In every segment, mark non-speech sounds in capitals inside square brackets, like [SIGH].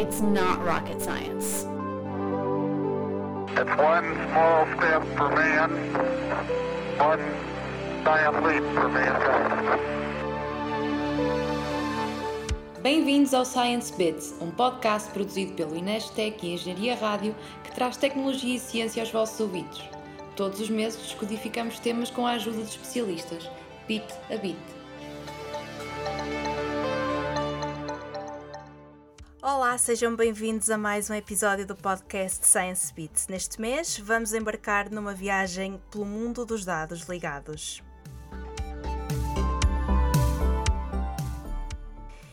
It's not rocket science. It's one small step for man, one giant leap for mankind. Bem-vindos ao Science Bits, um podcast produzido pelo Inestec e Engenharia Rádio que traz tecnologia e ciência aos vossos ouvidos. Todos os meses descodificamos temas com a ajuda de especialistas, bit a bit. Olá, sejam bem-vindos a mais um episódio do podcast Science Beats. Neste mês, vamos embarcar numa viagem pelo mundo dos dados ligados.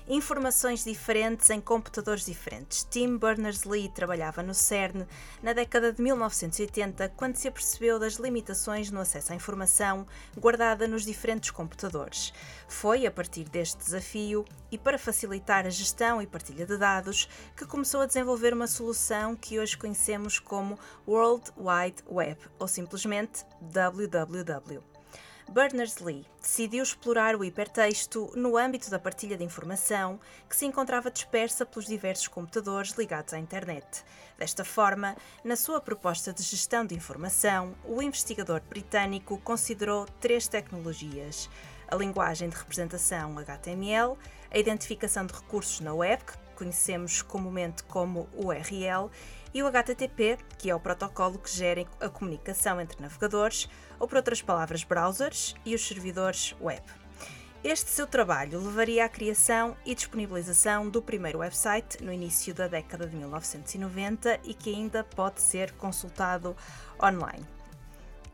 Informações diferentes em computadores diferentes. Tim Berners-Lee trabalhava no CERN na década de 1980, quando se apercebeu das limitações no acesso à informação guardada nos diferentes computadores. Foi a partir deste desafio e para facilitar a gestão e partilha de dados que começou a desenvolver uma solução que hoje conhecemos como World Wide Web, ou simplesmente WWW. Berners-Lee decidiu explorar o hipertexto no âmbito da partilha de informação que se encontrava dispersa pelos diversos computadores ligados à internet. Desta forma, na sua proposta de gestão de informação, o investigador britânico considerou três tecnologias: a linguagem de representação HTML, a identificação de recursos na web, que conhecemos comumente como URL, e o HTTP, que é o protocolo que gera a comunicação entre navegadores, ou por outras palavras, browsers e os servidores web. Este seu trabalho levaria à criação e disponibilização do primeiro website no início da década de 1990 e que ainda pode ser consultado online.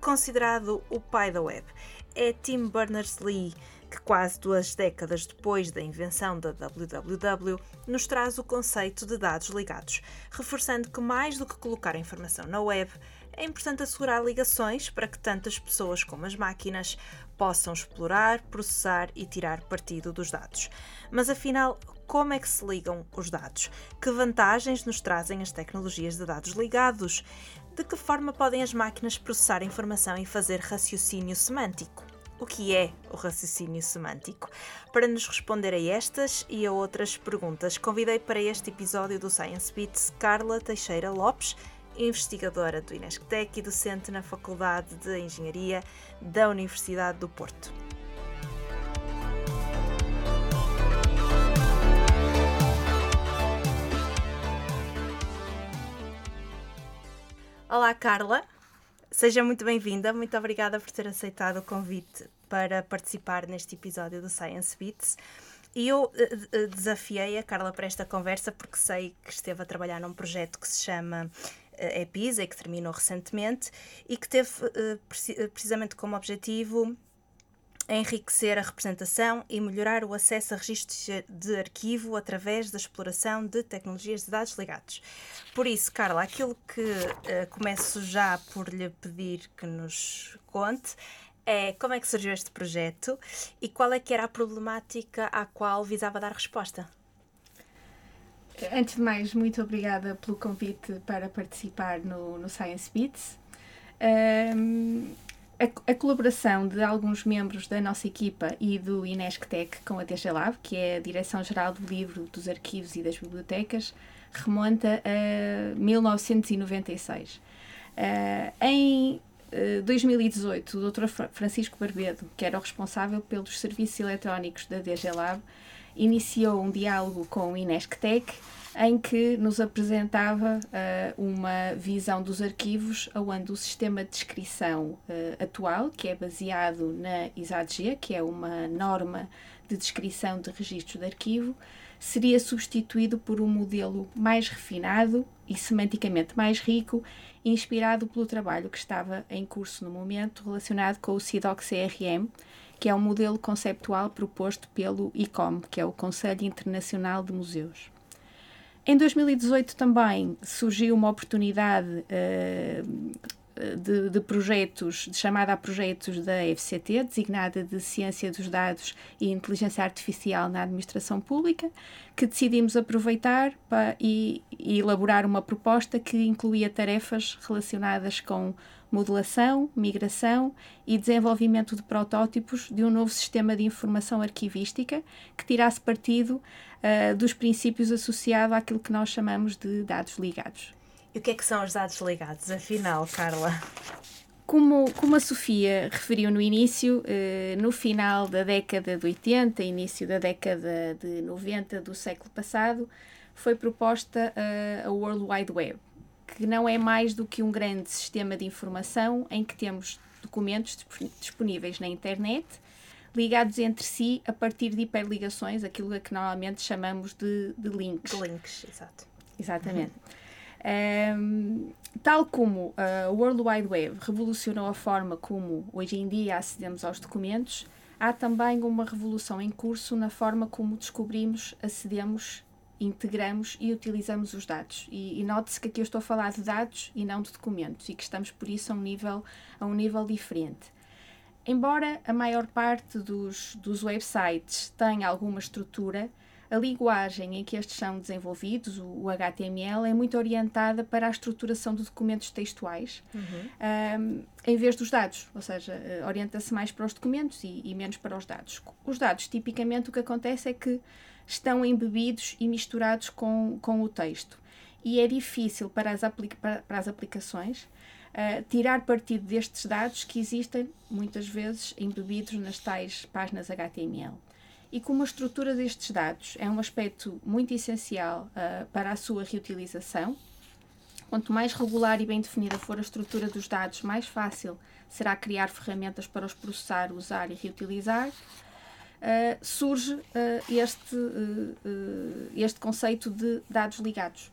Considerado o pai da web, é Tim Berners-Lee que quase duas décadas depois da invenção da WWW, nos traz o conceito de dados ligados, reforçando que mais do que colocar informação na web, é importante assegurar ligações para que tantas pessoas como as máquinas possam explorar, processar e tirar partido dos dados. Mas afinal, como é que se ligam os dados? Que vantagens nos trazem as tecnologias de dados ligados? De que forma podem as máquinas processar informação e fazer raciocínio semântico? O que é o raciocínio semântico. Para nos responder a estas e a outras perguntas, convidei para este episódio do Science Beats Carla Teixeira Lopes, investigadora do Inesctec e docente na Faculdade de Engenharia da Universidade do Porto. Olá, Carla. Seja muito bem-vinda, muito obrigada por ter aceitado o convite para participar neste episódio do Science Beats. E eu uh, desafiei a Carla para esta conversa porque sei que esteve a trabalhar num projeto que se chama uh, EPISA e que terminou recentemente e que teve precisamente como objetivo enriquecer a representação e melhorar o acesso a registros de arquivo através da exploração de tecnologias de dados ligados. Por isso, Carla, aquilo que uh, começo já por lhe pedir que nos conte é como é que surgiu este projeto e qual é que era a problemática à qual visava dar resposta. Antes de mais, muito obrigada pelo convite para participar no, no Science Beats. Um, a, colaboração de alguns membros da nossa equipa e do Inesctec com a DG Lab, que é a Direção-Geral do Livro, dos Arquivos e das Bibliotecas, remonta a 1996. Uh, em uh, 2018, o Dr. Francisco Barbedo, que era o responsável pelos serviços eletrónicos da DG Lab, iniciou um diálogo com o Inesctec em que nos apresentava uh, uma visão dos arquivos, onde o sistema de descrição uh, atual, que é baseado na ISADG, que é uma norma de descrição de registros de arquivo, seria substituído por um modelo mais refinado e semanticamente mais rico, inspirado pelo trabalho que estava em curso no momento relacionado com o CIDOC CRM, que é um modelo conceptual proposto pelo ICOM, que é o Conselho Internacional de Museus. Em 2018 também surgiu uma oportunidade uh, de, de, projetos, de chamada a projetos da FCT, designada de Ciência dos Dados e Inteligência Artificial na Administração Pública, que decidimos aproveitar para, e, e elaborar uma proposta que incluía tarefas relacionadas com modelação, migração e desenvolvimento de protótipos de um novo sistema de informação arquivística que tirasse partido uh, dos princípios associados àquilo que nós chamamos de dados ligados. E o que é que são os dados ligados, afinal, Carla? Como, como a Sofia referiu no início, eh, no final da década de 80, início da década de 90 do século passado, foi proposta uh, a World Wide Web, que não é mais do que um grande sistema de informação em que temos documentos disponíveis na internet, ligados entre si a partir de hiperligações, aquilo a que normalmente chamamos de, de links. De links, exato. Exatamente. Um, tal como a World Wide Web revolucionou a forma como hoje em dia acedemos aos documentos, há também uma revolução em curso na forma como descobrimos, acedemos, integramos e utilizamos os dados. E, e note-se que aqui eu estou a falar de dados e não de documentos e que estamos por isso a um nível, a um nível diferente. Embora a maior parte dos, dos websites tenha alguma estrutura, a linguagem em que estes são desenvolvidos, o, HTML, é muito orientada para a estruturação de documentos textuais, uhum. um, em vez dos dados, ou seja, eh, orienta-se mais para os documentos e, e, menos para os dados. Os dados, tipicamente, o que acontece é que estão embebidos e misturados com, com o texto. E é difícil para as, para, para as aplicações uh, tirar partido destes dados que existem, muitas vezes, embebidos nas tais páginas HTML e como a estrutura destes dados é um aspecto muito essencial uh, para a sua reutilização. Quanto mais regular e bem definida for a estrutura dos dados, mais fácil será criar ferramentas para os processar, usar e reutilizar. Uh, surge uh, este, este conceito de dados ligados.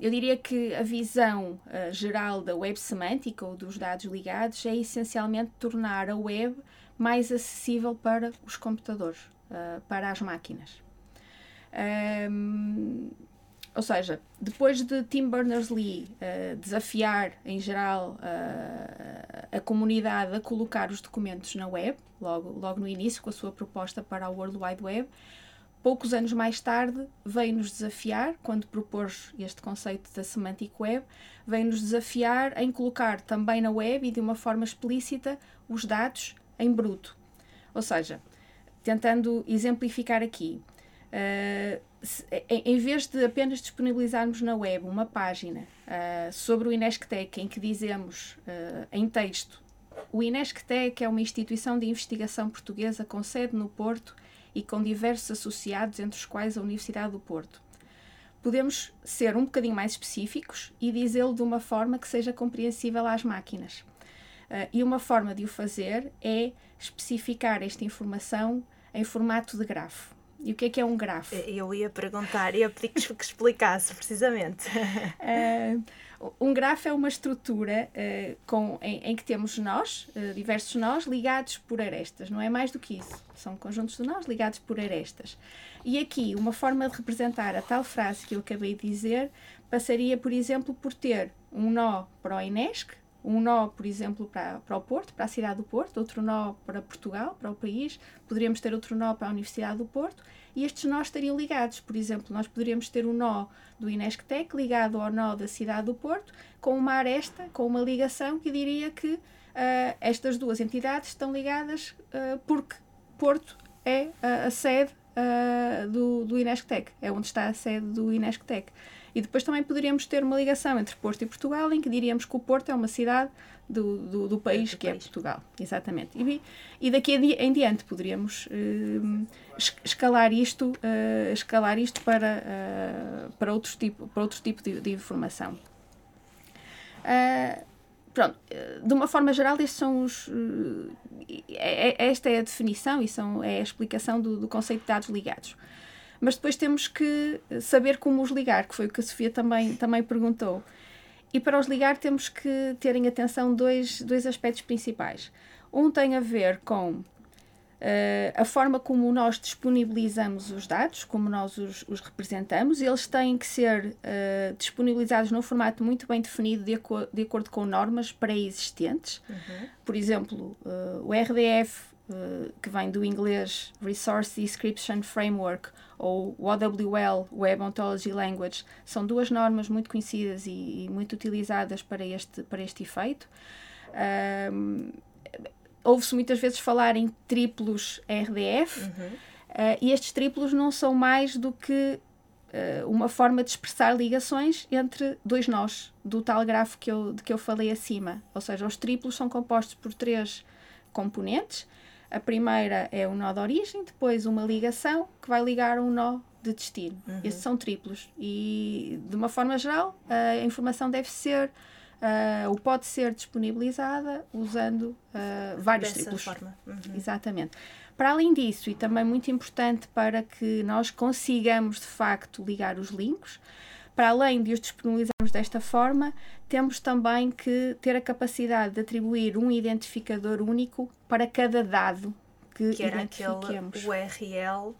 Eu diria que a visão geral da web semântica ou dos dados ligados é essencialmente tornar a web mais acessível para os computadores, uh, para as máquinas. Um, ou seja, depois de Tim Berners-Lee uh, desafiar, em geral, uh, a comunidade a colocar os documentos na web, logo, logo no início, com a sua proposta para a World Wide Web, poucos anos mais tarde veio-nos desafiar, quando propôs este conceito da Semantic Web, veio-nos desafiar em colocar também na web e de uma forma explícita os dados em bruto. Ou seja, tentando exemplificar aqui, uh, se, em vez de apenas disponibilizarmos na web uma página uh, sobre o Inesctec em que dizemos uh, em texto o Inesctec é uma instituição de investigação portuguesa com sede no Porto e com diversos associados, entre os quais a Universidade do Porto. Podemos ser um bocadinho mais específicos e dizê-lo de uma forma que seja compreensível às máquinas. Uh, e uma forma de o fazer é especificar esta informação em formato de grafo. E o que é que é um grafo? Eu ia perguntar, ia pedir [LAUGHS] que explicasse precisamente. uh, um grafo é uma estrutura uh, com, em, em, que temos nós, uh, diversos nós, ligados por arestas. Não é mais do que isso. São conjuntos de nós ligados por arestas. E aqui, uma forma de representar a tal frase que eu acabei de dizer passaria, por exemplo, por ter um nó para o INESC, um nó, por exemplo, para, para o Porto, para a cidade do Porto, outro nó para Portugal, para o país, poderíamos ter outro nó para a Universidade do Porto, e estes nós estariam ligados. Por exemplo, nós poderíamos ter um nó do Inesctec ligado ao nó da cidade do Porto, com uma aresta, com uma ligação que diria que uh, estas duas entidades estão ligadas uh, porque Porto é uh, a sede do, do Inesctec, é onde está a sede do Inesctec. E depois também poderíamos ter uma ligação entre Porto e Portugal, em que diríamos que o Porto é uma cidade do, do, do país é, do que é país. é Portugal. Exatamente. E, e daqui em diante poderíamos uh, escalar isto, uh, escalar isto para, uh, para, outros tipo, para outro tipo de, de informação. pronto, de uma forma geral, estes são os. É, esta é a definição e são, é a explicação do, do conceito de dados ligados mas depois temos que saber como os ligar, que foi o que a Sofia também, também perguntou. E para os ligar temos que ter em atenção dois, dois aspectos principais. Um tem a ver com Uh, a forma como nós disponibilizamos os dados, como nós os, os representamos, eles têm que ser uh, disponibilizados num formato muito bem definido, de, aco de acordo com normas pré-existentes. Uhum. Por exemplo, uh, o RDF que vem do inglês Resource Description Framework ou OWL, Web Ontology Language, são duas normas muito conhecidas e, e muito utilizadas para este, para este efeito. Um, Ouve-se muitas vezes falar em triplos RDF, uhum. uh, e estes triplos não são mais do que uh, uma forma de expressar ligações entre dois nós, do tal grafo que eu, de que eu falei acima. Ou seja, os triplos são compostos por três componentes. A primeira é o nó de origem, depois uma ligação que vai ligar um nó de destino. Uhum. Esses são triplos. E, de uma forma geral, a informação deve ser uh, ou pode ser disponibilizada usando uh, vários Dessa triplos. Forma. Uhum. Exatamente. Para além disso, e também muito importante para que nós consigamos de facto ligar os links, para além de os disponibilizarmos desta forma, temos também que ter a capacidade de atribuir um identificador único para cada dado que, que era aquele URL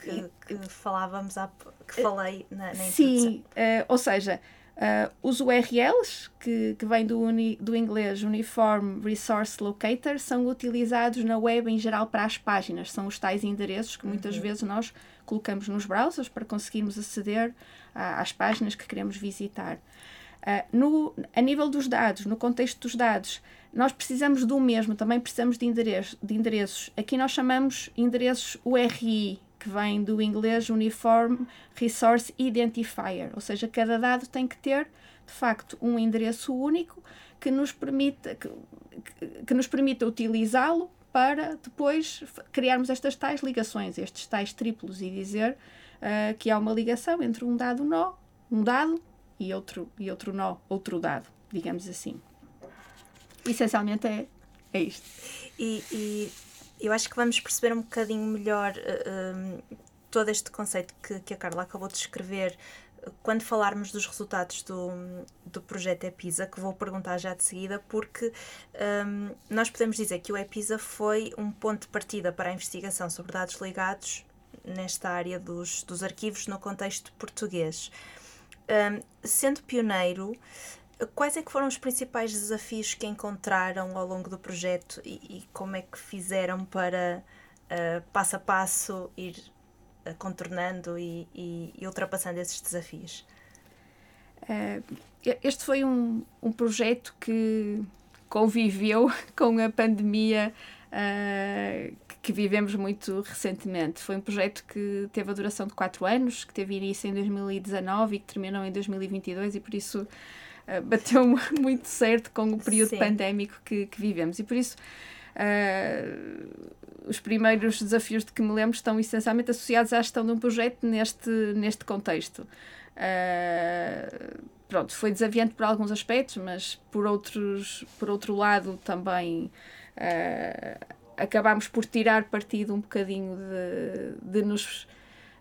que, que falávamos há, que falei na, na Sim, uh, ou seja, Uh, os URLs, que, que vêm do, uni, do inglês Uniform Resource Locator, são utilizados na web em geral para as páginas. São os tais endereços que muitas uhum. vezes nós colocamos nos browsers para conseguirmos aceder às páginas que queremos visitar. Uh, no, a nível dos dados, no contexto dos dados, nós precisamos do mesmo, também precisamos de, endereço, de endereços. Aqui nós chamamos endereços URI, que vem do inglês Uniform Resource Identifier, ou seja, cada dado tem que ter, de facto, um endereço único que nos permita, que, que nos permita utilizá-lo para depois criarmos estas tais ligações, estes tais triplos e dizer uh, que há uma ligação entre um dado nó, um dado e outro, e outro nó, outro dado, digamos assim. Essencialmente é, é isto. E, e eu acho que vamos perceber um bocadinho melhor uh, todo este conceito que, que a Carla acabou de escrever quando falarmos dos resultados do, do projeto EPISA, que vou perguntar já de seguida, porque um, nós podemos dizer que o EPISA foi um ponto de partida para a investigação sobre dados ligados nesta área dos, dos arquivos no contexto português. Um, sendo pioneiro, Quais é que foram os principais desafios que encontraram ao longo do projeto e, e como é que fizeram para uh, passo a passo ir contornando e, e, e, ultrapassando esses desafios? Uh, este foi um, um projeto que conviveu [LAUGHS] com a pandemia que vivemos muito recentemente. Foi um projeto que teve a duração de quatro anos, que teve início em 2019 e que terminou em 2022 e por isso uh, bateu [LAUGHS] muito certo com o período Sim. pandémico que, que, vivemos. E por isso, uh, os primeiros desafios de que me lembro estão essencialmente associados à gestão de um projeto neste, neste contexto. Uh, pronto, foi desafiante por alguns aspectos, mas por, outros, por outro lado também uh, acabámos por tirar partido um bocadinho de, de nos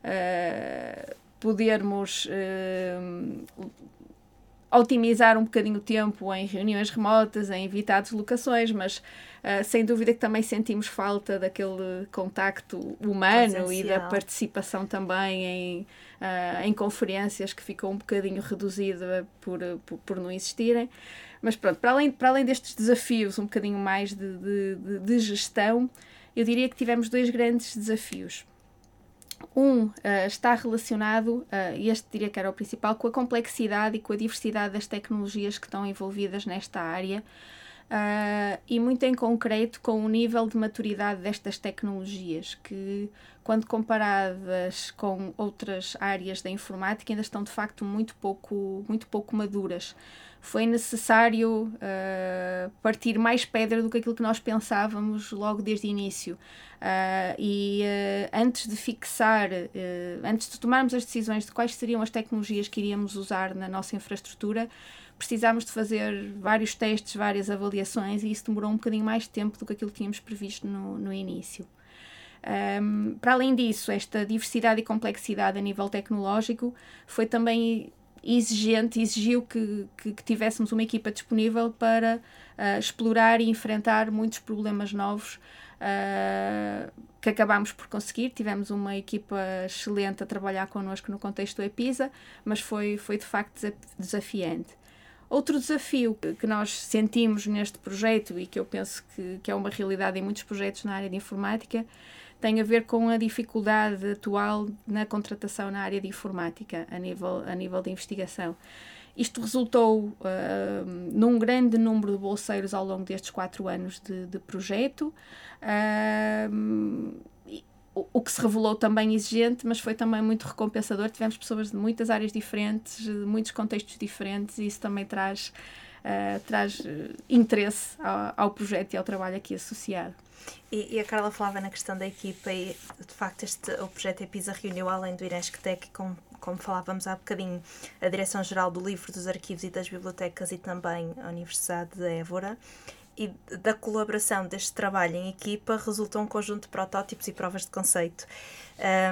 uh, podermos otimizar um bocadinho o tempo em reuniões remotas, em evitar deslocações, mas uh, sem dúvida que também sentimos falta daquele contacto humano Presencial. e da participação também em, uh, em conferências que ficou um bocadinho reduzida por, por, por, não existirem. Mas pronto, para além, para além destes desafios um bocadinho mais de, de, de, de gestão, eu diria que tivemos dois grandes desafios. Um uh, está relacionado, uh, e este diria que era o principal, com a complexidade e com a diversidade das tecnologias que estão envolvidas nesta área. Uh, e muito em concreto com o nível de maturidade destas tecnologias, que, quando comparadas com outras áreas da informática, ainda estão de facto muito pouco, muito pouco maduras foi necessário uh, partir mais pedra do que aquilo que nós pensávamos logo desde o início. Uh, e antes de fixar, antes de tomarmos as decisões de quais seriam as tecnologias que iríamos usar na nossa infraestrutura, precisámos de fazer vários testes, várias avaliações, e isso demorou um bocadinho mais tempo do que aquilo que tínhamos previsto no, no início. Um, para além disso, esta diversidade e complexidade a nível tecnológico foi também exigente, exigiu que, que, que, tivéssemos uma equipa disponível para uh, explorar e enfrentar muitos problemas novos uh, que acabámos por conseguir. Tivemos uma equipa excelente a trabalhar connosco no contexto do EPISA, mas foi, foi de facto desafiante. Outro desafio que nós sentimos neste projeto e que eu penso que, que é uma realidade em muitos projetos na área de informática tem a ver com a dificuldade atual na contratação na área de informática, a nível, a nível de investigação. Isto resultou uh, num grande número de bolseiros ao longo destes quatro anos de, de projeto. Uh, o que se revelou também exigente, mas foi também muito recompensador. Tivemos pessoas de muitas áreas diferentes, de muitos contextos diferentes, e isso também traz, uh, traz interesse ao, ao projeto e ao trabalho aqui associado. E, e, a Carla falava na questão da equipa e de facto este, o projeto EPISA reuniu além do INESCTEC, como, como falávamos há bocadinho, a Direção-Geral do Livro, dos Arquivos e das Bibliotecas e também a Universidade de Évora. E da colaboração deste trabalho em equipa resulta um conjunto de protótipos e provas de conceito,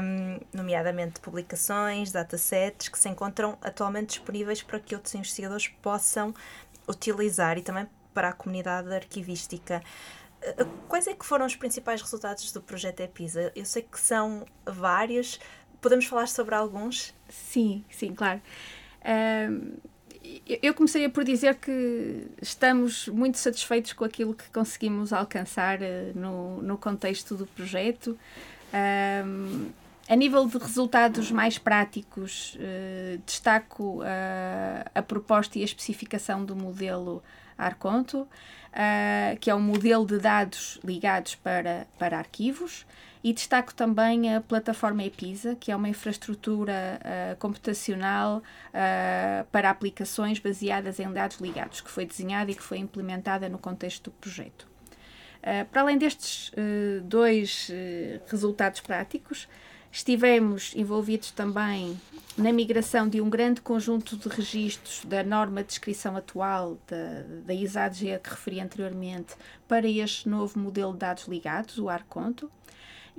um, nomeadamente publicações, datasets, que se encontram atualmente disponíveis para que outros investigadores possam utilizar e também para a comunidade arquivística. Quais é que foram os principais resultados do projeto EPISA? Eu sei que são vários. Podemos falar sobre alguns? Sim, sim, claro. Eu começaria por dizer que estamos muito satisfeitos com aquilo que conseguimos alcançar uh, no, no contexto do projeto. a nível de resultados mais práticos, uh, destaco uh, a proposta e a especificação do modelo Arconto que é um modelo de dados ligados para, para arquivos. E destaco também a plataforma EPISA, que é uma infraestrutura uh, computacional uh, para aplicações baseadas em dados ligados, que foi desenhada e que foi implementada no contexto do projeto. Uh, para além destes dois resultados práticos, Estivemos envolvidos também na migração de um grande conjunto de registros da norma de descrição atual da, da ISADG que referi anteriormente para este novo modelo de dados ligados, o ARCONTO.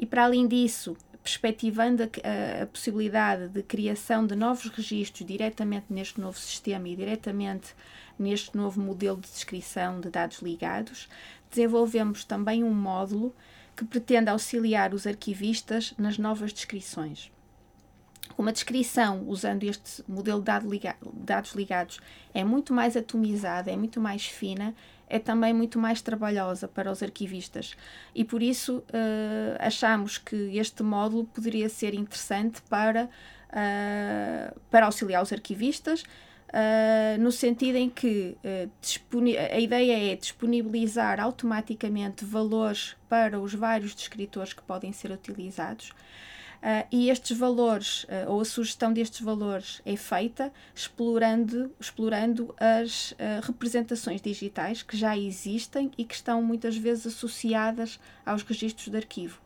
E para além disso, perspectivando a, a, a, possibilidade de criação de novos registros diretamente neste novo sistema e diretamente neste novo modelo de descrição de dados ligados, desenvolvemos também um módulo que pretende auxiliar os arquivistas nas novas descrições. Uma descrição usando este modelo de dados ligados é muito mais atomizada, é muito mais fina, é também muito mais trabalhosa para os arquivistas e por isso uh, achamos que este módulo poderia ser interessante para, uh, para auxiliar os arquivistas Uh, no sentido em que a ideia é disponibilizar automaticamente valores para os vários descritores que podem ser utilizados. Uh, e estes valores, ou a sugestão destes valores, é feita explorando, explorando as representações digitais que já existem e que estão muitas vezes associadas aos registros de arquivo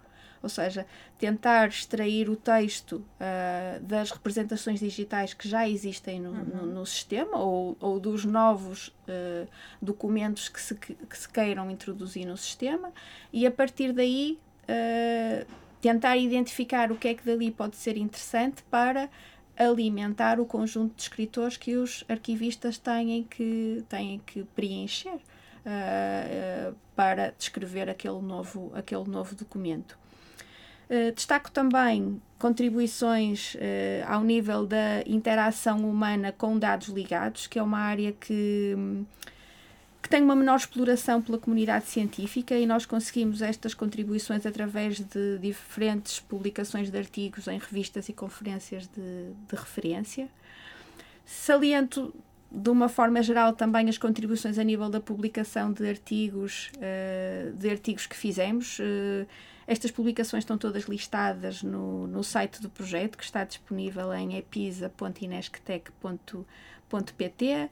ou seja, tentar extrair o texto uh, das representações digitais que já existem no, uhum. no, no sistema ou, ou, dos novos uh, documentos que se, que se queiram introduzir no sistema e a partir daí uh, tentar identificar o que é que dali pode ser interessante para alimentar o conjunto de escritores que os arquivistas têm que, têm que preencher. Uh, uh, para descrever aquele novo, aquele novo documento. Eh, destaco também contribuições uh, ao nível da interação humana com dados ligados, que é uma área que, que tem uma menor exploração pela comunidade científica e nós conseguimos estas contribuições através de diferentes publicações de artigos em revistas e conferências de, de referência. Saliento de uma forma geral também as contribuições a nível da publicação de artigos, uh, de artigos que fizemos. Uh, estas publicações estão todas listadas no, no site do projeto, que está disponível em episa.inesctec.pt.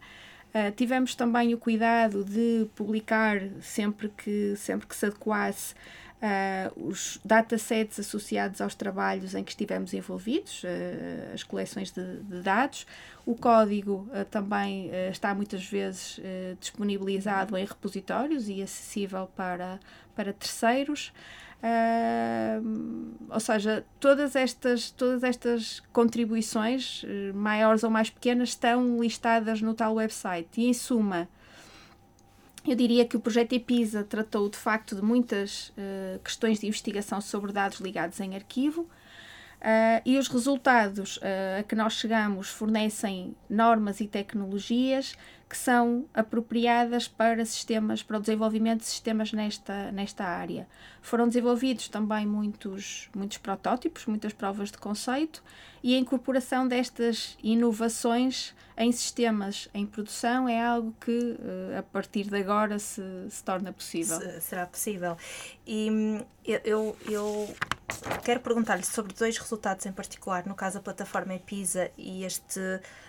Ah, tivemos também o cuidado de publicar sempre que, sempre que se adequasse Uh, os datasets associados aos trabalhos em que estivemos envolvidos, uh, as coleções de, de, dados. O código também está muitas vezes disponibilizado em repositórios e acessível para, para terceiros. Uh, ou seja, todas estas, todas estas contribuições, eh, maiores ou mais pequenas, estão listadas no tal website. E em suma, eu diria que o projeto EPISA tratou de facto de muitas uh, questões de investigação sobre dados ligados em arquivo. Uh, e os resultados a que nós chegamos fornecem normas e tecnologias que são apropriadas para sistemas, para o desenvolvimento de sistemas nesta, nesta área. Foram desenvolvidos também muitos, muitos protótipos, muitas provas de conceito e a incorporação destas inovações em sistemas em produção é algo que uh, a partir de agora se, se torna possível. Se, será possível. E hum, eu, eu quero perguntar-lhe sobre dois resultados em particular, no caso a plataforma EPISA e este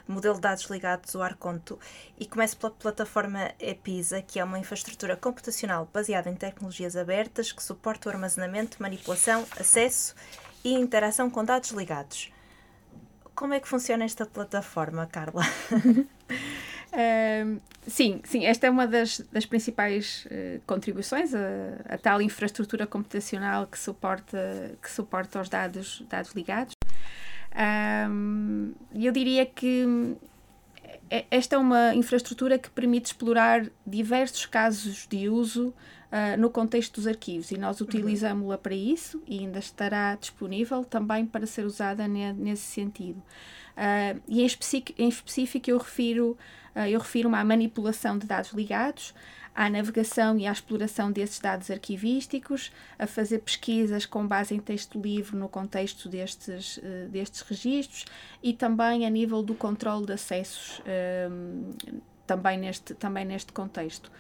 modelo de dados ligados ao Arconto. E começo pela plataforma EPISA, que é uma infraestrutura computacional baseada em tecnologias abertas que suporta o armazenamento, manipulação, acesso e interação com dados ligados. Como é que funciona esta plataforma, Carla? [LAUGHS] Uh, sim, sim, esta é uma das, das principais uh, contribuições, a, a, tal infraestrutura computacional que suporta, que suporta os dados, dados ligados. E eu diria que esta é uma infraestrutura que permite explorar diversos casos de uso uh, no contexto dos arquivos e nós uhum. utilizamos-la para isso e ainda estará disponível também para ser usada ne nesse sentido. Uh, e em, em específico eu refiro ah, eu refiro-me à manipulação de dados ligados, à navegação e à exploração desses dados arquivísticos, a fazer pesquisas com base em texto livre no contexto destes, uh, destes registros e também a nível do controle de acessos, uh, também, neste, também neste contexto.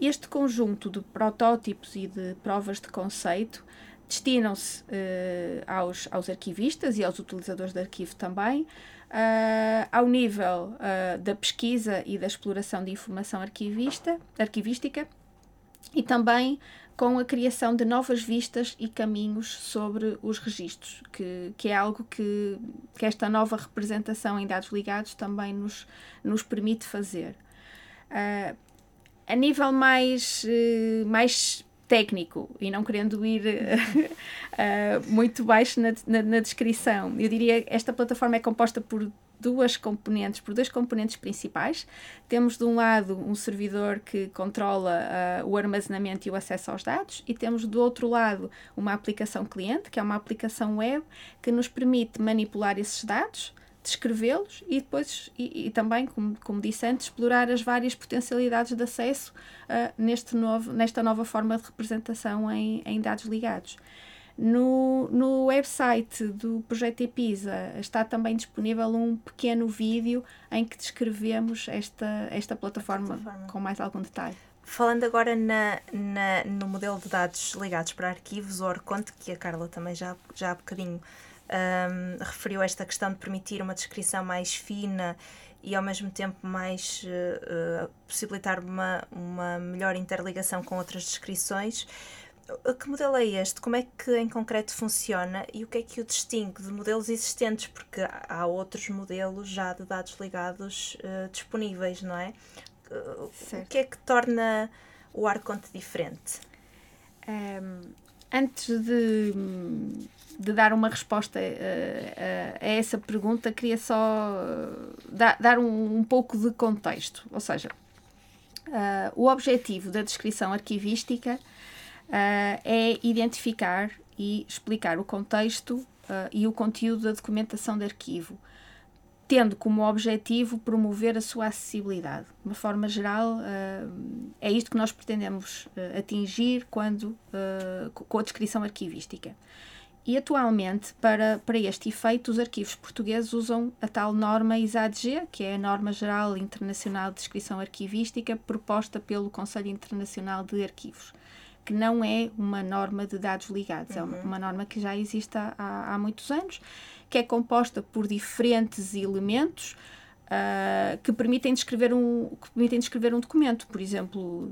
Este conjunto de protótipos e de provas de conceito destinam-se uh, aos, aos arquivistas e aos utilizadores de arquivo também, uh, ao nível uh, da pesquisa e da exploração de informação arquivista, arquivística e também com a criação de novas vistas e caminhos sobre os registros, que, que é algo que, que esta nova representação em dados ligados também nos, nos permite fazer. Uh, a nível mais, mais técnico e não querendo ir uh, [LAUGHS] muito baixo na, na, na, descrição, eu diria que esta plataforma é composta por duas componentes, por dois componentes principais. Temos de um lado um servidor que controla uh, o armazenamento e o acesso aos dados e temos do outro lado uma aplicação cliente, que é uma aplicação web que nos permite manipular esses dados descrevê-los e depois, e, e, também, como, como disse antes, explorar as várias potencialidades de acesso uh, neste novo, nesta nova forma de representação em, em dados ligados. No, no website do projeto EPISA está também disponível um pequeno vídeo em que descrevemos esta, esta plataforma, plataforma. com mais algum detalhe. Falando agora na, na, no modelo de dados ligados para arquivos, o ORCONT, que a Carla também já, já há bocadinho um, referiu esta questão de permitir uma descrição mais fina e ao mesmo tempo mais uh, possibilitar uma, uma melhor interligação com outras descrições. Que modelo é este? Como é que em concreto funciona e o que é que o distingue de modelos existentes? Porque há outros modelos já de dados ligados uh, disponíveis, não é? o que é que torna o ArCont diferente? Um, antes de, de dar uma resposta uh, uh, a essa pergunta, queria só dar, dar um, um, pouco de contexto. Ou seja, uh, o objetivo da descrição arquivística é identificar e explicar o contexto e o conteúdo da documentação de arquivo, tendo como objetivo promover a sua acessibilidade. De uma forma geral, é isto que nós pretendemos atingir quando, com a descrição arquivística. E atualmente, para, para este efeito, os arquivos portugueses usam a tal norma ISADG, que é a Norma Geral Internacional de Descrição Arquivística, proposta pelo Conselho Internacional de Arquivos, que não é uma norma de dados ligados, uhum. é uma, uhum. uma, norma que já existe há, há, muitos anos, que é composta por diferentes elementos. Uh, que permitem descrever um que permitem descrever um documento por exemplo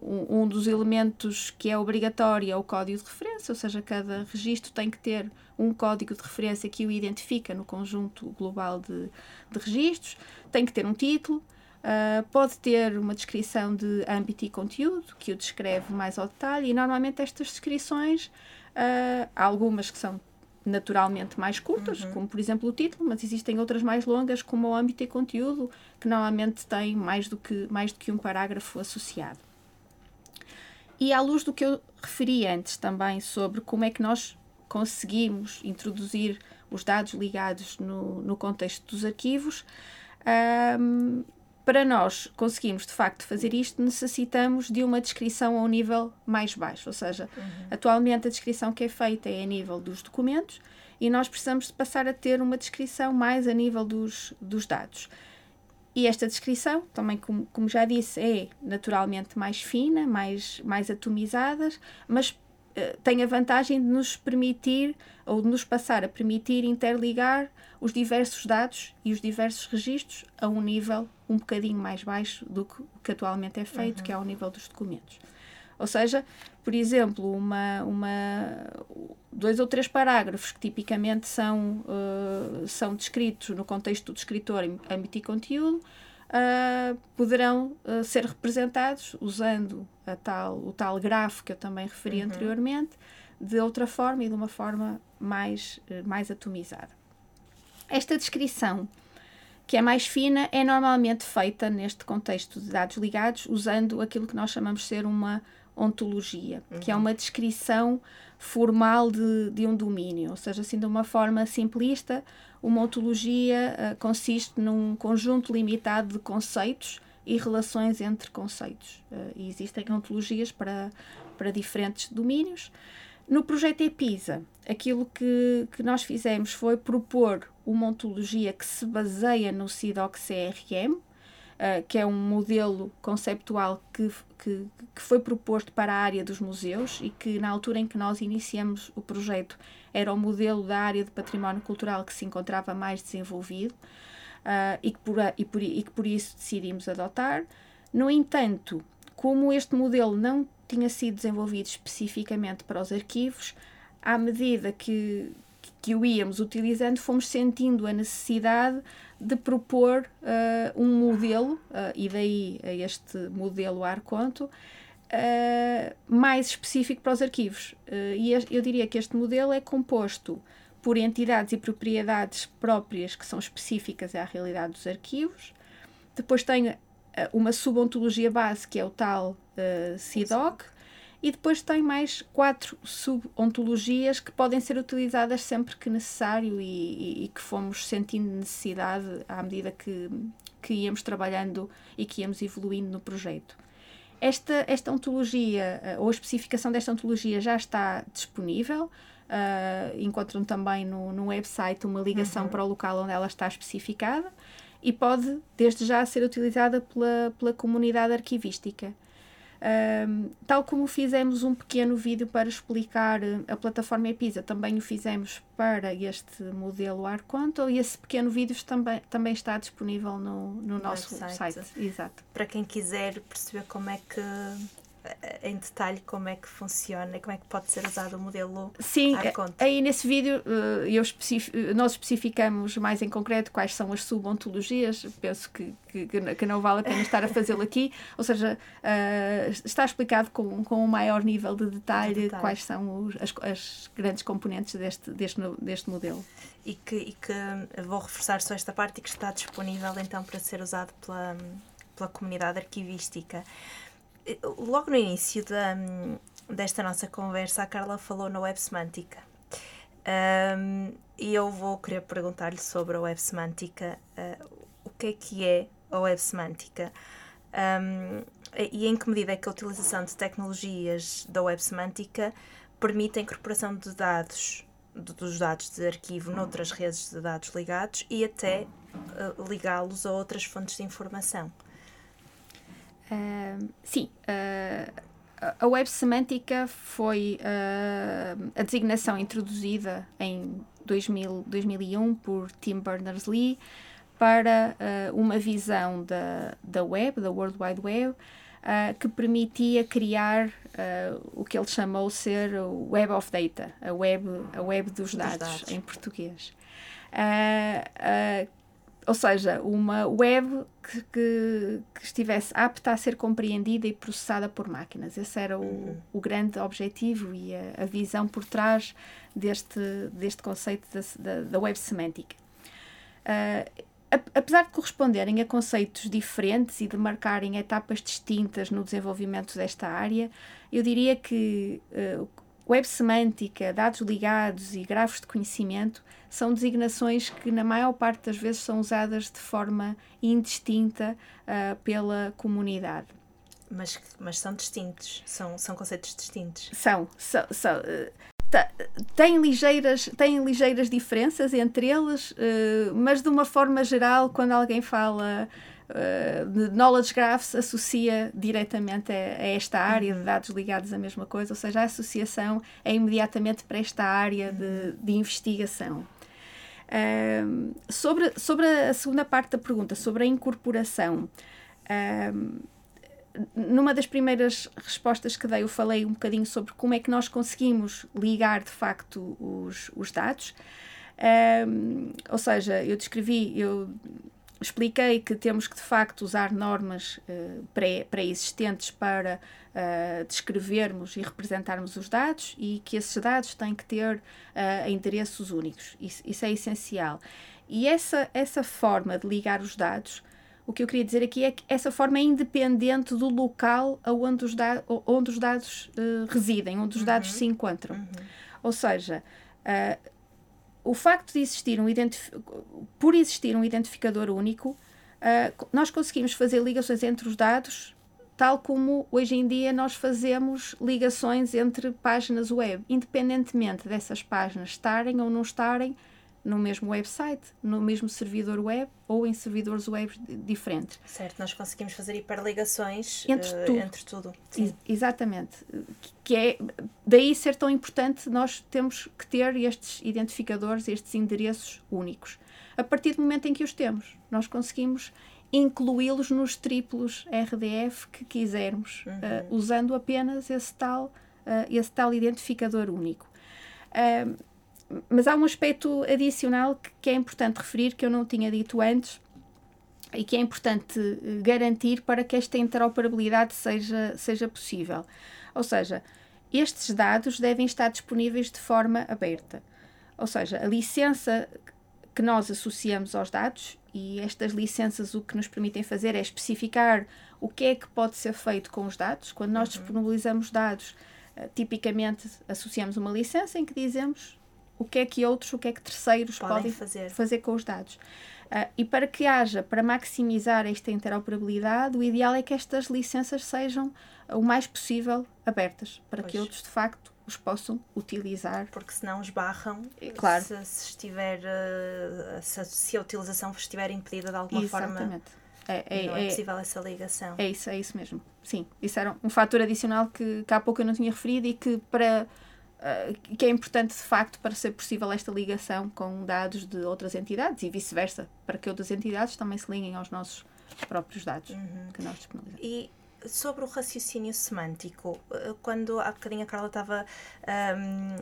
um, um, dos elementos que é obrigatório é o código de referência, ou seja, cada registro tem que ter um código de referência que o identifica no conjunto global de, de registros, tem que ter um título, uh, pode ter uma descrição de âmbito e conteúdo, que o descreve mais ao detalhe, e normalmente estas descrições, uh, há algumas que são naturalmente mais curtas, uhum. como por exemplo o título, mas existem outras mais longas, como o âmbito e conteúdo, que normalmente têm mais do que, mais do que um parágrafo associado. E à luz do que eu referi antes também sobre como é que nós conseguimos introduzir os dados ligados no, no contexto dos arquivos, um, para nós conseguirmos de facto fazer isto, necessitamos de uma descrição a um nível mais baixo. Ou seja, uhum. atualmente a descrição que é feita é a nível dos documentos e nós precisamos de passar a ter uma descrição mais a nível dos, dos dados. E esta descrição, também como, como já disse, é naturalmente mais fina, mais, mais atomizada, mas tem a vantagem de nos permitir, ou de nos passar a permitir interligar os diversos dados e os diversos registros a um nível um bocadinho mais baixo do que, que atualmente é feito, uhum. que é ao nível dos documentos. Ou seja, por exemplo, uma, uma, dois ou três parágrafos que tipicamente são, uh, são descritos no contexto do escritor em emitir conteúdo, uh, poderão uh, ser representados usando a tal, o tal grafo que eu também referi uhum. anteriormente, de outra forma e de uma forma mais, mais atomizada. Esta descrição que é mais fina, é normalmente feita neste contexto de dados ligados, usando aquilo que nós chamamos de ser uma ontologia, uhum. que é uma descrição formal de, de um domínio, ou seja, assim de uma forma simplista, uma ontologia uh, consiste num conjunto limitado de conceitos e relações entre conceitos. Uh, e existem ontologias para, para diferentes domínios. No projeto EPISA, aquilo que, que nós fizemos foi propor uma ontologia que se baseia no CIDOC CRM, uh, que é um modelo conceptual que, que, que, foi proposto para a área dos museus e que, na altura em que nós iniciamos o projeto, era o modelo da área de património cultural que se encontrava mais desenvolvido uh, e, que por, e, por, e que por isso decidimos adotar. No entanto, como este modelo não tinha sido desenvolvido especificamente para os arquivos, à medida que, que o íamos utilizando, fomos sentindo a necessidade de propor uh, um modelo, uh, e daí este modelo Arconto, uh, mais específico para os arquivos. e eu diria que este modelo é composto por entidades e propriedades próprias que são específicas à realidade dos arquivos. Depois tem uma subontologia base, que é o tal CIDOC, e depois tem mais quatro subontologias que podem ser utilizadas sempre que necessário e, e, e, que fomos sentindo necessidade à medida que, que íamos trabalhando e que íamos evoluindo no projeto. Esta, esta ontologia, eh, ou a especificação desta ontologia já está disponível. Uh, encontram também no, no website uma ligação uhum. para o local onde ela está especificada e pode, desde já, ser utilizada pela, pela comunidade arquivística. Um, tal como fizemos um pequeno vídeo para explicar eh, a plataforma EPISA, também o fizemos para este modelo Arconto e esse pequeno vídeo também, também está disponível no, no nosso site. site. Exato. Para quem quiser perceber como é que em detalhe como é que funciona, como é que pode ser usado o modelo Sim, aí nesse vídeo eh, especific, nós especificamos mais em concreto quais são as subontologias, penso que, que, que não vale a pena estar a fazê-lo aqui, [LAUGHS] ou seja, uh, está explicado com, com um maior nível de detalhe, de detalhe. quais são os, as, as, grandes componentes deste, deste, deste modelo. E que, e que vou reforçar só esta parte e que está disponível então para ser usado pela, pela comunidade arquivística. Logo no início da, desta nossa conversa, a Carla falou na web semântica. Um, e eu vou querer perguntar-lhe sobre a web semântica. Uh, o que é que é a web semântica? Um, e em que medida é que a utilização de tecnologias da web semântica permite a incorporação de dados, de, dos dados de arquivo noutras redes de dados ligados e até uh, ligá-los a outras fontes de informação? Sim, uh, a web semântica foi uh, a designação introduzida em 2000, 2001 por Tim Berners-Lee para uma visão da, da web, da World Wide Web, que permitia criar o que ele chamou ser o Web of Data, a web, a web dos, dos dados, dados, em português. Ou seja, uma web que, que, que, estivesse apta a ser compreendida e processada por máquinas. Esse era o, uhum. o grande objetivo e a, a, visão por trás deste, deste conceito da, da web semântica. Uh, apesar de corresponderem a conceitos diferentes e de marcarem etapas distintas no desenvolvimento desta área, eu diria que uh, web semântica, dados ligados e grafos de conhecimento são designações que, na maior parte das vezes, são usadas de forma indistinta uh, pela comunidade. Mas, mas são distintos, são, são conceitos distintos. São, são, são uh, têm ligeiras, têm ligeiras diferenças entre eles, uh, mas de uma forma geral, quando alguém fala uh, de knowledge graphs, associa diretamente a, a, esta área de dados ligados à mesma coisa, ou seja, a associação é imediatamente para esta área de, de investigação. Uh, sobre, sobre a segunda parte da pergunta, sobre a incorporação numa das primeiras respostas que dei, eu falei um bocadinho sobre como é que nós conseguimos ligar de facto os, os dados. Um, ou seja, eu descrevi, eu expliquei que temos que de facto usar normas uh, pré-existentes para uh, descrevermos e representarmos os dados e que esses dados têm que ter uh, endereços únicos. Isso, isso é essencial. E essa, essa forma de ligar os dados o que eu queria dizer aqui é que essa forma é independente do local onde os, da onde os dados residem, onde os uhum. dados se encontram. Uhum. Ou seja, uh, o facto de existir um por existir um identificador único, uh, nós conseguimos fazer ligações entre os dados, tal como hoje em dia nós fazemos ligações entre páginas web, independentemente dessas páginas estarem ou não estarem no mesmo website, no mesmo servidor web ou em servidores web diferentes. Certo, nós conseguimos fazer hiperligações entre uh, tudo. Entre tudo. Sim. exatamente. Que é daí ser tão importante nós temos que ter estes identificadores, estes endereços únicos. A partir do momento em que os temos, nós conseguimos incluí-los nos triplos RDF que quisermos, uhum. uh, usando apenas esse tal, uh, esse tal identificador único. Uh, mas há um aspecto adicional que, que é importante referir, que eu não tinha dito antes, e que é importante eh, garantir para que esta interoperabilidade seja, seja possível. Ou seja, estes dados devem estar disponíveis de forma aberta. Ou seja, a licença que nós associamos aos dados, e estas licenças o que nos permitem fazer é especificar o que é que pode ser feito com os dados. Quando nós uhum. disponibilizamos dados, eh, tipicamente associamos uma licença em que dizemos o que é que outros, o que é que terceiros podem, podem fazer. fazer com os dados. Uh, e para que haja, para maximizar esta interoperabilidade, o ideal é que estas licenças sejam o mais possível abertas, para pois. que outros de facto os possam utilizar. Porque senão esbarram claro. se, se estiver uh, se, se, a utilização estiver impedida de alguma Exatamente. forma. É, é, não é, é, possível essa ligação. É isso, é isso mesmo. Sim, isso era um fator adicional que, que há pouco eu não tinha referido e que para uh, que é importante de facto para ser possível esta ligação com dados de outras entidades e vice-versa, para que outras entidades também se liguem aos nossos próprios dados uhum. que nós disponibilizamos. E sobre o raciocínio semântico, eh, quando há bocadinho a Carla estava um,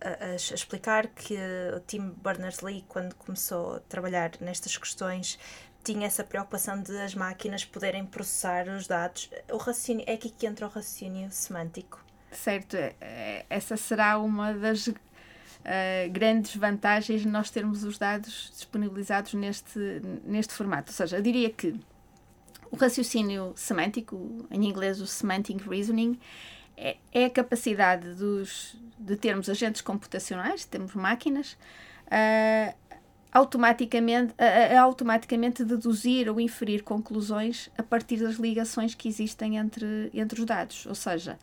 a, a, explicar que o Tim Berners-Lee, quando começou a trabalhar nestas questões, tinha essa preocupação de as máquinas poderem processar os dados. O raciocínio, é aqui que entra o raciocínio semântico certo? É, é, essa será uma das uh, grandes vantagens de nós termos os dados disponibilizados neste, neste formato. Ou seja, eu diria que o raciocínio semântico, em inglês o semantic reasoning, é, é a capacidade dos, de termos agentes computacionais, temos máquinas, uh, automaticamente, a, automaticamente deduzir ou inferir conclusões a partir das ligações que existem entre, entre os dados. Ou seja,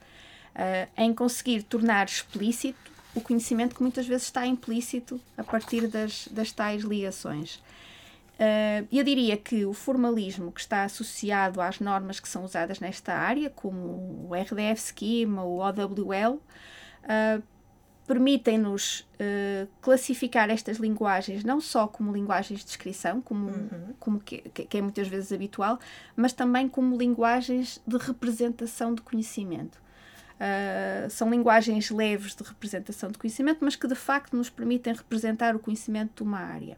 uh, em conseguir tornar explícito o conhecimento que muitas vezes está implícito a partir das, das tais ligações. Uh, eu diria que o formalismo que está associado às normas que são usadas nesta área, como o RDF Schema, o OWL, uh, permitem-nos uh, classificar estas linguagens não só como linguagens de descrição, como, uhum. como que, que, é muitas vezes habitual, mas também como linguagens de representação de conhecimento. Uh, são linguagens leves de representação de conhecimento, mas que de facto nos permitem representar o conhecimento de uma área.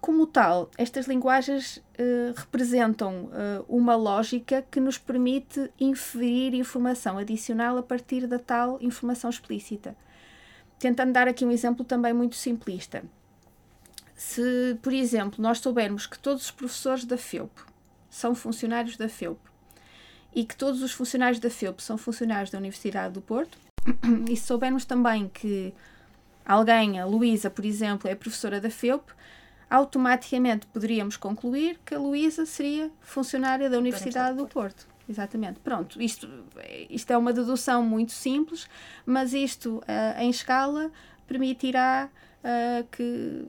Como tal, estas linguagens uh, representam uh, uma lógica que nos permite inferir informação adicional a partir da tal informação explícita. Tentando dar aqui um exemplo também muito simplista. Se, por exemplo, nós soubermos que todos os professores da FEUP são funcionários da FEUP e que todos os funcionários da FEUP são funcionários da Universidade do Porto, e se soubermos também que alguém, a Luísa, por exemplo, é professora da FEUP, automaticamente poderíamos concluir que a Luísa seria funcionária da Universidade do Porto. Exatamente. Pronto, isto, isto é uma dedução muito simples, mas isto uh, em escala permitirá uh, que,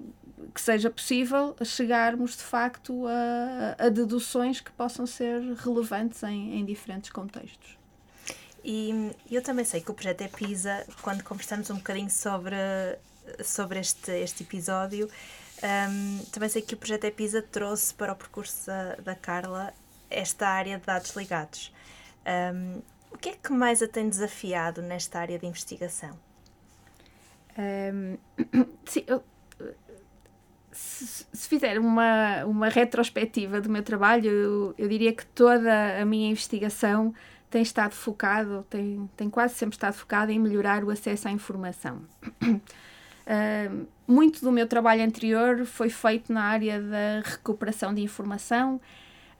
que seja possível chegarmos de facto a, a deduções que possam ser relevantes em, em diferentes contextos. E eu também sei que o projeto é PISA, quando conversamos um bocadinho sobre, sobre este, este episódio, um, também sei que o projeto é PISA trouxe para o percurso da, da Carla esta área de dados ligados. Um, o que é que mais a tem desafiado nesta área de investigação? [COUGHS] Sim, eu, se, se, fizer uma, uma retrospectiva do meu trabalho, eu, eu diria que toda a minha investigação tem estado focado, tem, tem quase sempre estado focado em melhorar o acesso à informação. [COUGHS] Uh, muito do meu trabalho anterior foi feito na área da recuperação de informação,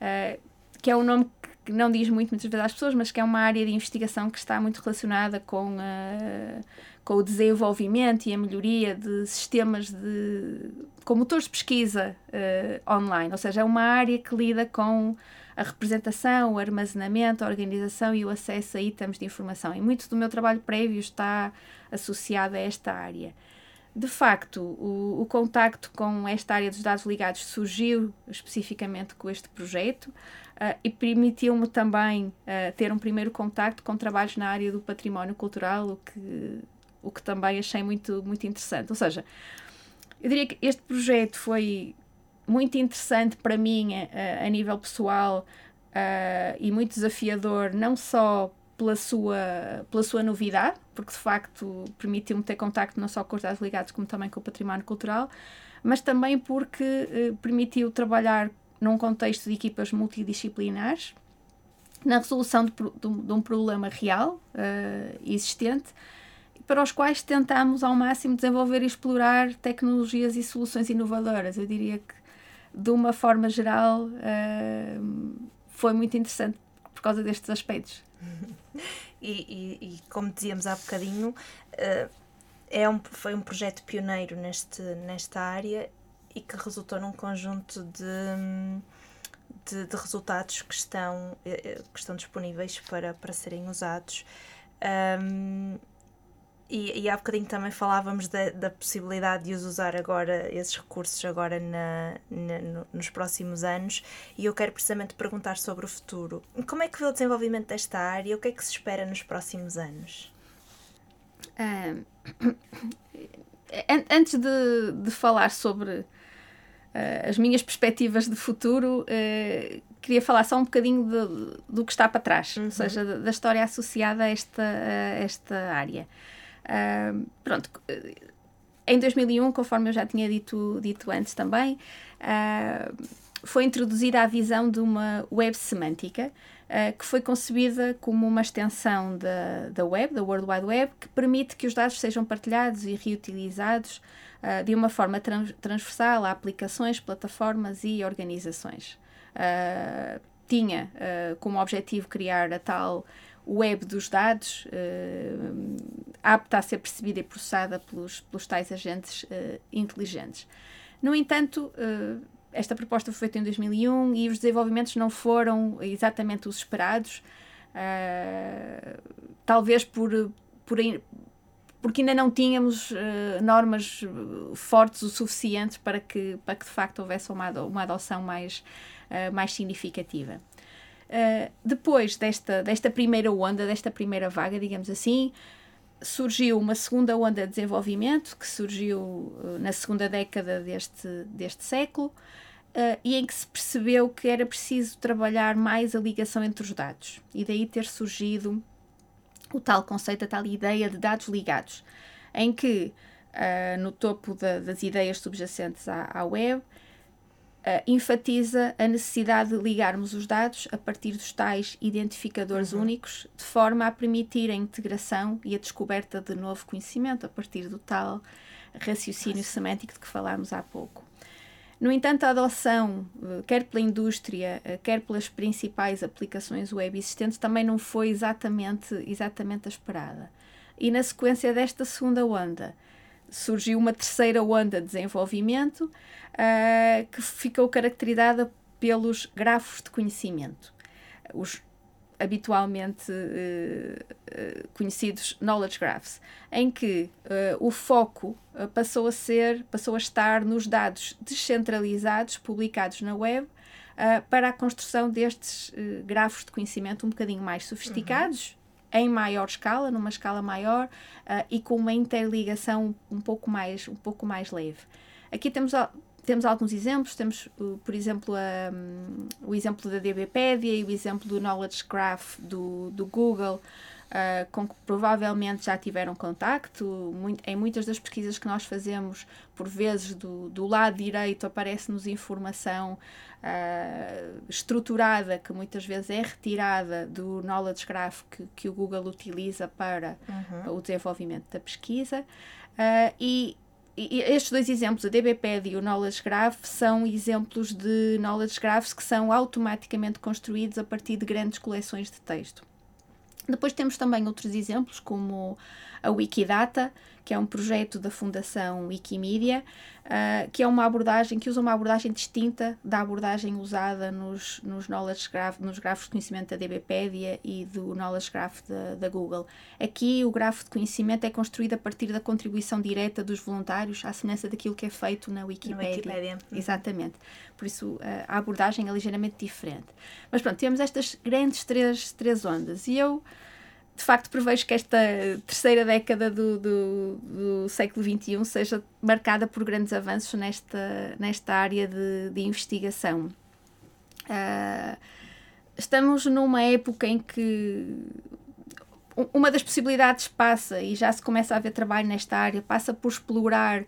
uh, que é um nome que não diz muito muitas vezes às pessoas, mas que é uma área de investigação que está muito relacionada com, uh, com o desenvolvimento e a melhoria de sistemas de, com motores de pesquisa online, ou seja, é uma área que lida com a representação, o armazenamento, a organização e o acesso a itens de informação. E muito do meu trabalho prévio está associado a esta área. De facto, o, o contacto com esta área dos dados ligados surgiu especificamente com este projeto uh, e permitiu-me também uh, ter um primeiro contacto com trabalhos na área do património cultural, o que, o que também achei muito, muito interessante. Ou seja, eu diria que este projeto foi muito interessante para mim a, a nível pessoal uh, e muito desafiador, não só pela sua, pela sua novidade, porque de facto permitiu-me ter contacto não só com os dados ligados, como também com o património cultural, mas também porque uh, permitiu trabalhar num contexto de equipas multidisciplinares, na resolução de, de, de um problema real uh, existente, para os quais tentamos ao máximo desenvolver e explorar tecnologias e soluções inovadoras. Eu diria que de uma forma geral, uh, foi muito interessante por causa destes aspectos. [LAUGHS] e, e, e, como dizíamos há bocadinho, uh, é um, foi um projeto pioneiro neste, nesta área e que resultou num conjunto de, de, de resultados que estão, eh, que estão disponíveis para, para serem usados. Um, e, e há bocadinho também falávamos da, da possibilidade de os usar agora, esses recursos agora na, na, nos próximos anos, e eu quero precisamente perguntar sobre o futuro. Como é que vê o desenvolvimento desta área? O que é que se espera nos próximos anos? Um, [COUGHS] antes de, de falar sobre uh, as minhas perspectivas de futuro, uh, queria falar só um bocadinho de, do que está para trás, uhum. ou seja, da, da história associada a esta, a esta área. Pronto, em 2001, conforme eu já tinha dito, dito antes também, uh, foi introduzida a visão de uma web semântica uh, que foi concebida como uma extensão da, da web, da World Wide Web, que permite que os dados sejam partilhados e reutilizados uh, de uma forma trans transversal a aplicações, plataformas e organizações. tinha como objetivo criar a tal web dos dados, uh, apta a ser percebida e processada pelos, pelos tais agentes uh, inteligentes. No entanto, uh, esta proposta foi feita em 2001 e os desenvolvimentos não foram exatamente os esperados, talvez por, por, porque ainda não tínhamos normas fortes o suficiente para que, para que de facto houvesse uma, uma adoção mais, mais significativa. Uh, depois desta, desta primeira onda, desta primeira vaga, digamos assim, surgiu uma segunda onda de desenvolvimento, que surgiu uh, na segunda década deste, deste século, uh, e em que se percebeu que era preciso trabalhar mais a ligação entre os dados, e daí ter surgido o tal conceito, a tal ideia de dados ligados, em que, no topo da, das ideias subjacentes à, à web, Uh, enfatiza a necessidade de ligarmos os dados a partir dos tais identificadores uhum. únicos, de forma a permitir a integração e a descoberta de novo conhecimento a partir do tal raciocínio Nossa. semântico de que falámos há pouco. No entanto, a adoção, uh, quer pela indústria, uh, quer pelas principais aplicações web existentes, também não foi exatamente, exatamente a esperada. e na sequência desta segunda onda surgiu uma terceira onda de desenvolvimento uh, que ficou caracterizada pelos grafos de conhecimento. Os habitualmente uh, conhecidos knowledge graphs, em que o foco passou a ser, passou a estar nos dados descentralizados publicados na web para a construção destes grafos de conhecimento um bocadinho mais sofisticados, uhum. Em maior escala, numa escala maior e com uma interligação um pouco mais, um pouco mais leve. Aqui temos temos alguns exemplos, temos, por exemplo, um, o exemplo da DBpedia e o exemplo do Knowledge Graph do, do Google, uh, com que provavelmente já tiveram contacto. Muito, em muitas das pesquisas que nós fazemos, por vezes do, do lado direito aparece-nos informação uh, estruturada, que muitas vezes é retirada do Knowledge Graph que, que o Google utiliza para uhum. o desenvolvimento da pesquisa. Uh, e e estes dois exemplos, a DBPED e o Knowledge Graph, são exemplos de Knowledge Graphs que são automaticamente construídos a partir de grandes coleções de texto. Depois temos também outros exemplos, como a Wikidata, que é um projeto da Fundação Wikimedia, uh, que é uma abordagem que usa uma abordagem distinta da abordagem usada nos, nos knowledge graph, nos grafos de conhecimento da DBpedia e do knowledge graph da, da Google. Aqui o grafo de conhecimento é construído a partir da contribuição direta dos voluntários, à semelhança daquilo que é feito na Wikipedia. Na Wikipedia. Uhum. Exatamente. Por isso uh, a abordagem é ligeiramente diferente. Mas pronto, temos estas grandes três, três ondas e eu de facto prevejo que esta terceira década do, do, do, século XXI seja marcada por grandes avanços nesta, nesta área de, de investigação. Uh, estamos numa época em que uma das possibilidades passa, e já se começa a haver trabalho nesta área, passa por explorar uh,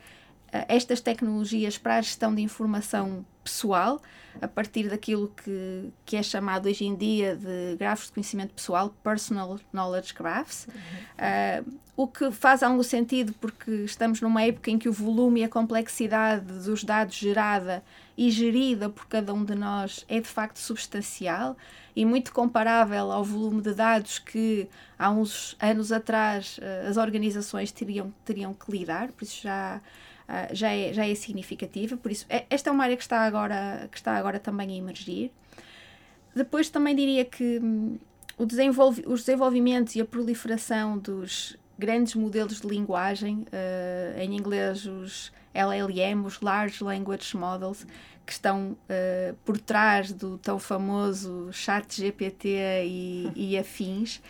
estas tecnologias para a gestão de informação pessoal, a partir daquilo que, que é chamado hoje em dia de grafos de conhecimento pessoal, Personal Knowledge Graphs, uhum. uh, o que faz algum sentido porque estamos numa época em que o volume e a complexidade dos dados gerada e gerida por cada um de nós é de facto substancial e muito comparável ao volume de dados que há uns anos atrás uh, as organizações teriam, teriam que lidar, por isso já uh, já, é, já é significativa, por isso é, esta é uma área que está agora, que está agora também a emergir. Depois também diria que hum, o desenvolve, os desenvolvimentos e a proliferação dos grandes modelos de linguagem, uh, em inglês os LLM, os Large Language Models, que estão uh, por trás do tão famoso chat GPT e, e afins,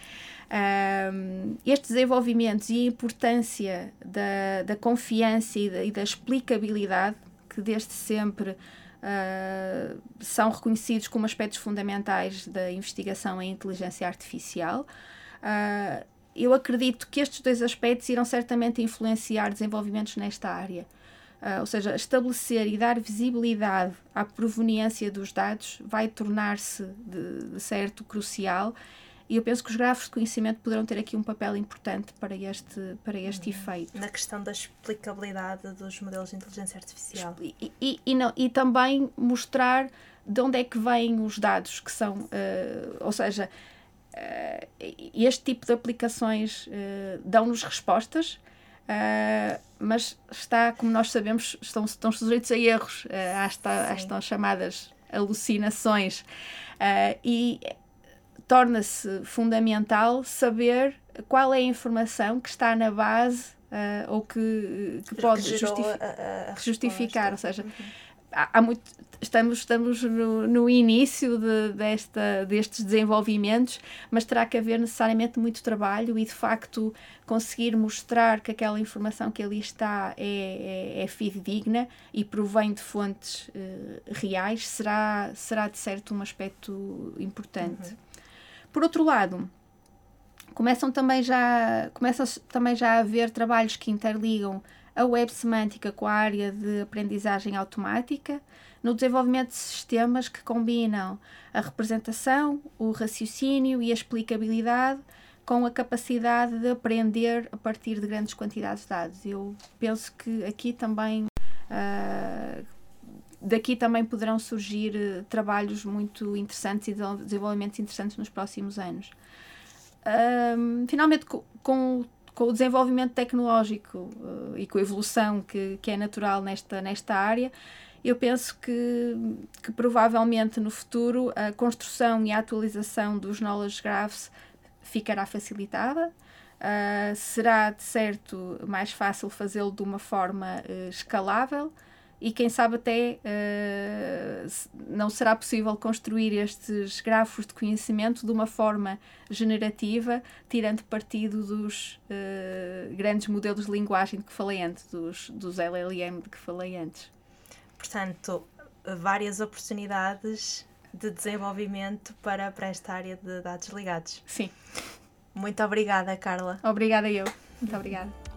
um, estes desenvolvimentos e a importância da, da confiança e da, e da explicabilidade, que desde sempre uh, são reconhecidos como aspectos fundamentais da investigação em inteligência artificial, uh, eu acredito que estes dois aspectos irão certamente influenciar desenvolvimentos nesta área. Uh, ou seja, estabelecer e dar visibilidade à proveniência dos dados vai tornar-se, de, de certo, crucial e eu penso que os grafos de conhecimento poderão ter aqui um papel importante para este, para este uhum. efeito. Na questão da explicabilidade dos modelos de inteligência artificial. E, e, e, não, e também mostrar de onde é que vêm os dados que são, uh, ou seja, uh, este tipo de aplicações uh, dão-nos respostas, mas está, como nós sabemos, estão, estão sujeitos a erros, uh, às, às tão chamadas alucinações. e torna-se fundamental saber qual é a informação que está na base uh, ou que, que pode que justifi a, a justificar, ou seja, uhum. há, há, muito, estamos, estamos no, no início de, desta, destes desenvolvimentos, mas terá que haver necessariamente muito trabalho e de facto conseguir mostrar que aquela informação que ali está é, é, é fidedigna e provém de fontes uh, reais será, será de certo um aspecto importante. Uhum. Por outro lado, começam também já, começam também já a haver trabalhos que interligam a web semântica com a área de aprendizagem automática, no desenvolvimento de sistemas que combinam a representação, o raciocínio e a explicabilidade com a capacidade de aprender a partir de grandes quantidades de dados. Eu penso que aqui também uh, daqui também poderão surgir uh, trabalhos muito interessantes e desenvolvimentos interessantes nos próximos anos. Um, finalmente, com, com, o desenvolvimento tecnológico uh, e com a evolução que, que é natural nesta, nesta área, eu penso que, que provavelmente no futuro a construção e a atualização dos knowledge graphs ficará facilitada. Uh, será de certo mais fácil fazê-lo de uma forma uh, escalável e quem sabe até uh, não será possível construir estes grafos de conhecimento de uma forma generativa, tirando partido dos uh, grandes modelos de linguagem de que falei antes, dos, dos LLM de que falei antes. Portanto, várias oportunidades de desenvolvimento para, para esta área de dados ligados. Sim. Muito obrigada, Carla. Obrigada eu. Muito obrigada.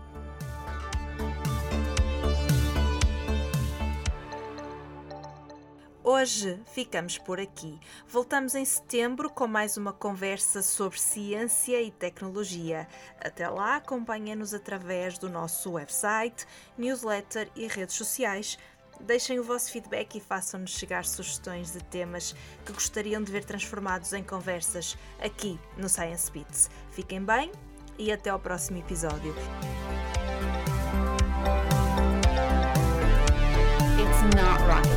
Hoje ficamos por aqui. Voltamos em setembro com mais uma conversa sobre ciência e tecnologia. Até lá, acompanhe-nos através do nosso website, newsletter e redes sociais. Deixem o vosso feedback e façam-nos chegar sugestões de temas que gostariam de ver transformados em conversas aqui no Science Beats. Fiquem bem e até ao próximo episódio. It's not.